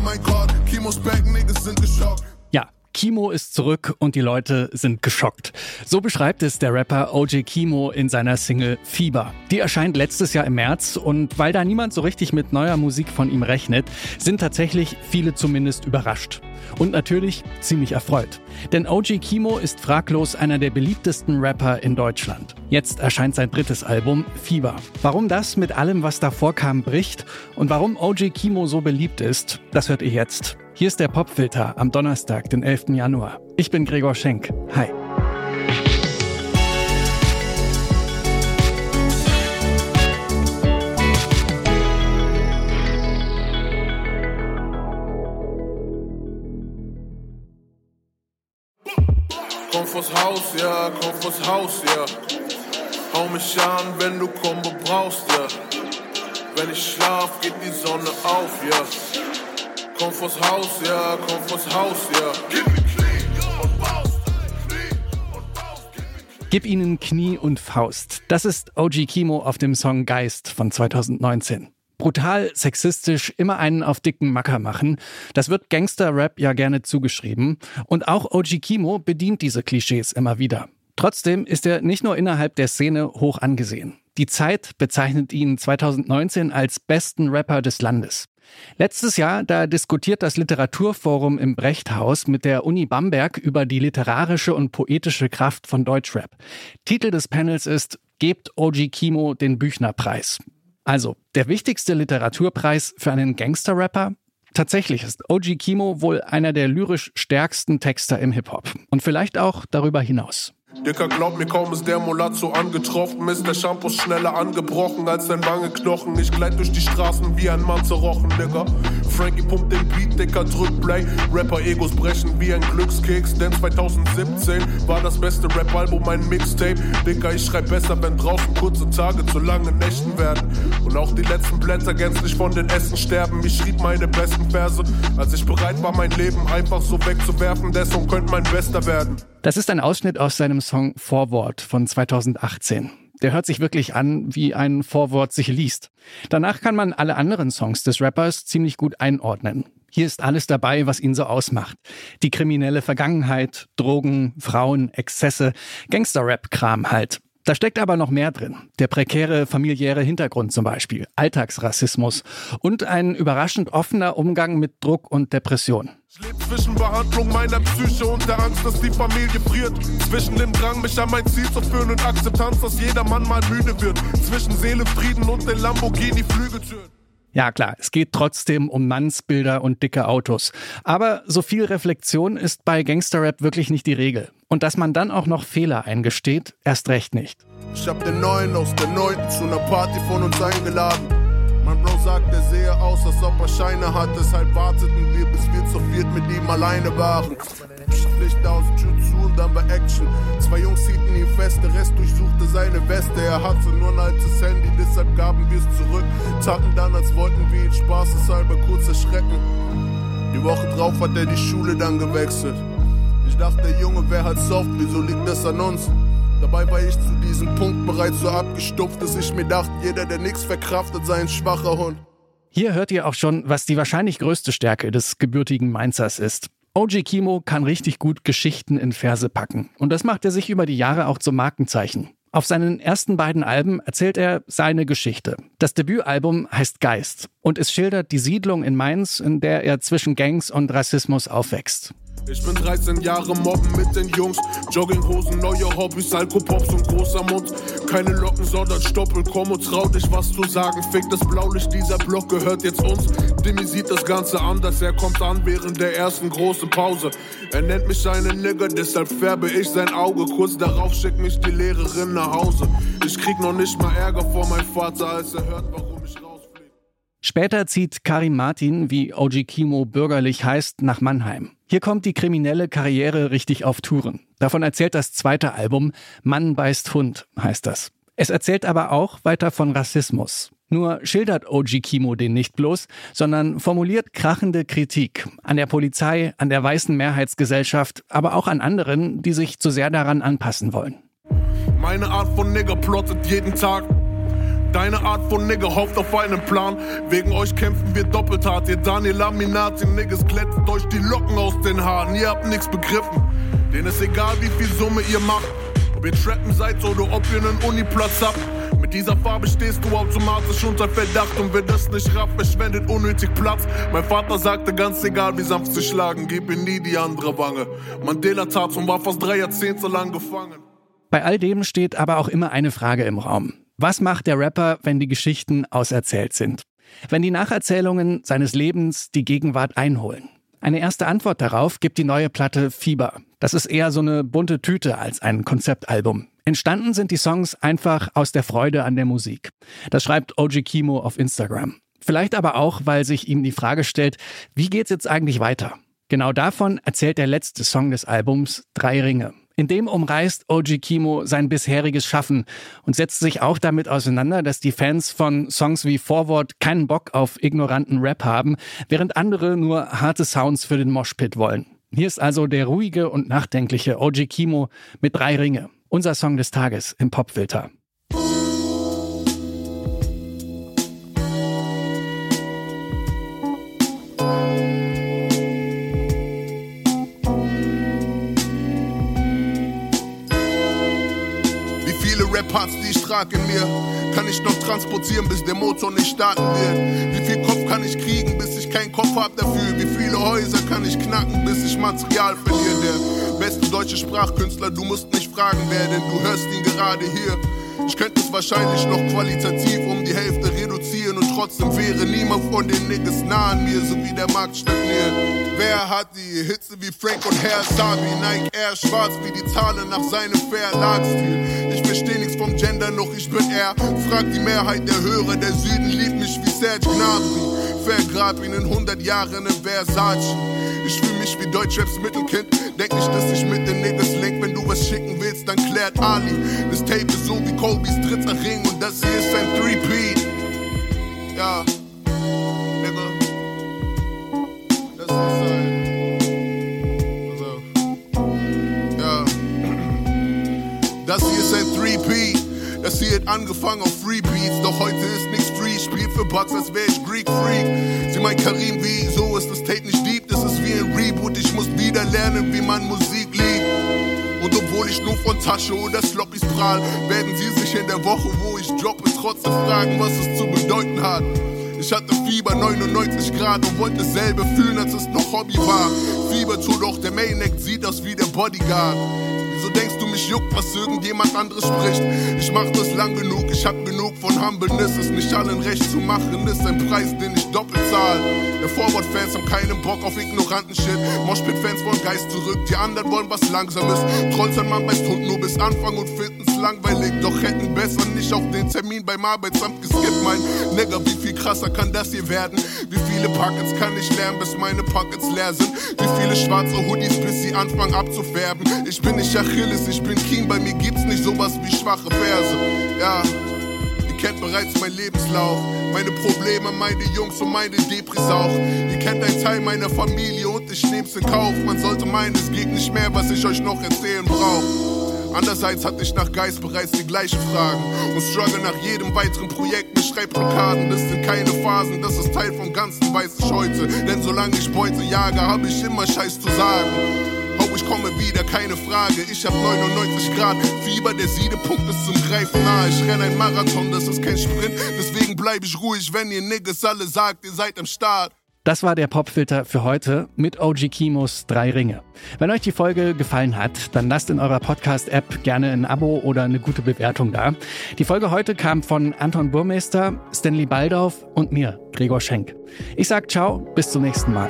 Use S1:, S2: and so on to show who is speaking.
S1: oh mein Gott, Kimos back, Niggas sind geschockt.
S2: Ja, Kimo ist zurück und die Leute sind geschockt. So beschreibt es der Rapper OJ Kimo in seiner Single Fieber. Die erscheint letztes Jahr im März und weil da niemand so richtig mit neuer Musik von ihm rechnet, sind tatsächlich viele zumindest überrascht. Und natürlich ziemlich erfreut. Denn OG Kimo ist fraglos einer der beliebtesten Rapper in Deutschland. Jetzt erscheint sein drittes Album Fieber. Warum das mit allem, was davor kam, bricht und warum OG Kimo so beliebt ist, das hört ihr jetzt. Hier ist der Popfilter am Donnerstag, den 11. Januar. Ich bin Gregor Schenk. Hi.
S1: Haus, ja, komm vors Haus, ja. Hau mich an, wenn du Kombo brauchst, ja. Wenn ich schlaf, geht die Sonne auf, ja. Komm vors Haus, ja, komm vors Haus, ja. Gib
S2: ihnen Knie und Faust. Das ist OG Kimo auf dem Song Geist von 2019. Brutal, sexistisch, immer einen auf dicken Macker machen. Das wird Gangster-Rap ja gerne zugeschrieben. Und auch OG Kimo bedient diese Klischees immer wieder. Trotzdem ist er nicht nur innerhalb der Szene hoch angesehen. Die Zeit bezeichnet ihn 2019 als besten Rapper des Landes. Letztes Jahr, da diskutiert das Literaturforum im Brechthaus mit der Uni Bamberg über die literarische und poetische Kraft von Deutschrap. Titel des Panels ist Gebt OG Kimo den Büchnerpreis. Also, der wichtigste Literaturpreis für einen Gangster-Rapper? Tatsächlich ist OG Kimo wohl einer der lyrisch stärksten Texter im Hip-Hop. Und vielleicht auch darüber hinaus.
S1: Dicker, glaub mir, kaum ist der Molazzo angetroffen, ist der Shampoo schneller angebrochen als dein Wangeknochen. Ich gleit durch die Straßen wie ein Mann zerrochen, Digga. Frankie pumpt den Beat, Dicker, drückt Play. Rapper-Egos brechen wie ein Glückskeks, denn 2017 war das beste Rap-Album ein Mixtape. Dicker, ich schreib besser, wenn draußen kurze Tage zu langen Nächten werden. Und auch die letzten Blätter gänzlich von den Essen sterben. Ich schrieb meine besten Verse, als ich bereit war, mein Leben einfach so wegzuwerfen. Song könnte mein bester werden.
S2: Das ist ein Ausschnitt aus seinem Song Vorwort von 2018. Der hört sich wirklich an, wie ein Vorwort sich liest. Danach kann man alle anderen Songs des Rappers ziemlich gut einordnen. Hier ist alles dabei, was ihn so ausmacht. Die kriminelle Vergangenheit, Drogen, Frauen, Exzesse, Gangster-Rap-Kram halt. Da steckt aber noch mehr drin. Der prekäre familiäre Hintergrund zum Beispiel, Alltagsrassismus und ein überraschend offener Umgang mit Druck und Depression.
S1: Zwischen Behandlung meiner Psyche und der Angst, dass die Familie friert. Zwischen dem Drang, mich an mein Ziel zu führen und Akzeptanz, dass jeder Mann mal müde wird. Zwischen Seelenfrieden und den Lamborghini-Flügeltüren.
S2: Ja klar, es geht trotzdem um Mannsbilder und dicke Autos. Aber so viel Reflexion ist bei Gangsterrap wirklich nicht die Regel. Und dass man dann auch noch Fehler eingesteht, erst recht nicht.
S1: Ich hab den Neuen aus der Neunten zu einer Party von uns eingeladen. Mein Bro sagt, er sehe aus, als ob er Scheine hat. Deshalb warteten wir, bis wir zu viert mit ihm alleine waren. Licht aus, Tür zu und dann war Action. Zwei Jungs hielten ihn fest, der Rest durchsuchte seine Weste. Er hatte nur ein altes Handy, deshalb gaben wir es zurück. Taten dann, als wollten wir ihn spaßeshalber kurz erschrecken. Die Woche drauf hat er die Schule dann gewechselt. Ich dachte, der Junge wäre halt soft, wieso liegt das an uns? Dabei war ich zu diesem Punkt bereits so abgestumpft, dass ich mir dachte, jeder, der nichts verkraftet, sei ein schwacher Hund.
S2: Hier hört ihr auch schon, was die wahrscheinlich größte Stärke des gebürtigen Mainzers ist. OG Kimo kann richtig gut Geschichten in Verse packen. Und das macht er sich über die Jahre auch zum Markenzeichen. Auf seinen ersten beiden Alben erzählt er seine Geschichte. Das Debütalbum heißt Geist und es schildert die Siedlung in Mainz, in der er zwischen Gangs und Rassismus aufwächst.
S1: Ich bin 13 Jahre mobben mit den Jungs. Jogginghosen, neue Hobbys, Alkopops und großer Mund. Keine Locken, sondern Stoppel. Komm und trau dich was zu sagen. Fick das Blaulicht, dieser Block gehört jetzt uns. Demi sieht das Ganze anders. Er kommt an während der ersten großen Pause. Er nennt mich einen Nigger, deshalb färbe ich sein Auge. Kurz darauf schickt mich die Lehrerin nach Hause. Ich krieg noch nicht mal Ärger vor meinem Vater, als er hört, warum ich rausfliege.
S2: Später zieht Karim Martin, wie OG Kimo bürgerlich heißt, nach Mannheim. Hier kommt die kriminelle Karriere richtig auf Touren. Davon erzählt das zweite Album Mann beißt Hund, heißt das. Es erzählt aber auch weiter von Rassismus. Nur schildert OG Kimo den nicht bloß, sondern formuliert krachende Kritik an der Polizei, an der weißen Mehrheitsgesellschaft, aber auch an anderen, die sich zu sehr daran anpassen wollen.
S1: Meine Art von Nigger plottet jeden Tag. Deine Art von Nigger hofft auf einen Plan. Wegen euch kämpfen wir doppelt hart. Ihr Daniel Laminati Niggas glättet euch die Locken aus den Haaren. Ihr habt nichts begriffen. Denen ist egal, wie viel Summe ihr macht. Ob ihr Trappen seid oder ob ihr einen Uniplatz habt. Mit dieser Farbe stehst du automatisch unter Verdacht und wer das nicht rafft, verschwendet unnötig Platz. Mein Vater sagte ganz egal, wie sanft sie schlagen, gib ihm nie die andere Wange. Mandela tat und war fast drei Jahrzehnte lang gefangen.
S2: Bei all dem steht aber auch immer eine Frage im Raum. Was macht der Rapper, wenn die Geschichten auserzählt sind? Wenn die Nacherzählungen seines Lebens die Gegenwart einholen? Eine erste Antwort darauf gibt die neue Platte Fieber. Das ist eher so eine bunte Tüte als ein Konzeptalbum. Entstanden sind die Songs einfach aus der Freude an der Musik. Das schreibt OG Kimo auf Instagram. Vielleicht aber auch, weil sich ihm die Frage stellt, wie geht's jetzt eigentlich weiter? Genau davon erzählt der letzte Song des Albums Drei Ringe. In dem umreißt OG Kimo sein bisheriges Schaffen und setzt sich auch damit auseinander, dass die Fans von Songs wie Forward keinen Bock auf ignoranten Rap haben, während andere nur harte Sounds für den Moshpit wollen. Hier ist also der ruhige und nachdenkliche OG Kimo mit drei Ringe. Unser Song des Tages im Popfilter.
S1: Trage in mir, kann ich noch transportieren, bis der Motor nicht starten wird. Wie viel Kopf kann ich kriegen, bis ich keinen Kopf hab dafür? Wie viele Häuser kann ich knacken, bis ich Material verliere? Der beste deutsche Sprachkünstler, du musst nicht fragen, wer, denn du hörst ihn gerade hier. Ich könnte es wahrscheinlich noch qualitativ um die Hälfte reduzieren trotzdem wäre niemand von den Niggas nah an mir, so wie der Markt stagniert. Wer hat die Hitze wie Frank und Herr Sabi? Nike Air schwarz wie die Zahlen nach seinem Verlagsstil. Ich versteh nichts vom Gender, noch ich bin er. Fragt die Mehrheit der Hörer, der Süden liebt mich wie Serge Gnabry. Vergrab ihn in 100 Jahren in Versace. Ich fühl mich wie Deutschraps Mittelkind. Denk nicht, dass ich mit den Niggas link. Wenn du was schicken willst, dann klärt Ali. Das Tape ist so wie Kobe's dritter Ring und das hier ist ein Three-Peat. Ja, Nigga. Das ist ein. Also. Ja. Das hier ist ein Three-Peat. Das hier hat angefangen auf Free Beats, doch heute ist nichts free. Spiel für Bugs, als wär ich Greek Freak. Sie meint Karim, wie so ist das Tape nicht deep, das ist wie ein Reboot. Ich muss wieder lernen, wie man Musik liebt. Und obwohl ich nur von Tasche oder Sloppys prahl, werden sie sich in der Woche, wo ich droppe, trotzdem fragen, was es zu bedeuten hat. Ich hatte Fieber 99 Grad und wollte dasselbe fühlen, als es noch Hobby war. Fieber tut auch der Main sieht aus wie der Bodyguard. Wieso denkst du, mich juckt, was irgendjemand anderes spricht? Ich mach das lang genug, ich hab genug von Humbleness. Es nicht allen recht zu machen, ist ein Preis, den ich doppelt zahl. Der Forward-Fans haben keinen Bock auf ignoranten Shit. Moshpit-Fans wollen Geist zurück, die anderen wollen was Langsames. Trolls an Mann beißt Hund nur bis Anfang und finden's langweilig. Doch hätten besser nicht auf den Termin beim Arbeitsamt geskippt. Mein Nigger, wie viel krasser kann das hier werden? Wie viele Pockets kann ich lernen, bis meine Pockets leer sind? Wie viele schwarze Hoodies, bis sie anfangen abzufärben? Ich bin nicht Achilles, ich bin King, bei mir gibt's nicht sowas wie schwache Verse. Ja, ihr kennt bereits meinen Lebenslauf, meine Probleme, meine Jungs und meine Depris auch. Ihr kennt einen Teil meiner Familie und ich nehm's in Kauf. Man sollte meinen, es geht nicht mehr, was ich euch noch erzählen brauch. Andererseits hatte ich nach Geist bereits die gleichen Fragen und struggle nach jedem weiteren Projekt mit Schreibblockaden. Das sind keine Phasen, das ist Teil vom Ganzen, weiß ich heute. Denn solange ich Beute jage, habe ich immer Scheiß zu sagen. Komme wieder, keine Frage. Ich hab 99 Grad Fieber, der Siedepunkt ist zum Greifen nah. Ich renn ein Marathon, das ist kein Sprint. Deswegen bleib ich ruhig, wenn ihr Niggas alle sagt, ihr seid am Start.
S2: Das war der Popfilter für heute mit OG Kimos Drei Ringe. Wenn euch die Folge gefallen hat, dann lasst in eurer Podcast-App gerne ein Abo oder eine gute Bewertung da. Die Folge heute kam von Anton Burmeister, Stanley Baldauf und mir, Gregor Schenk. Ich sag ciao, bis zum nächsten Mal.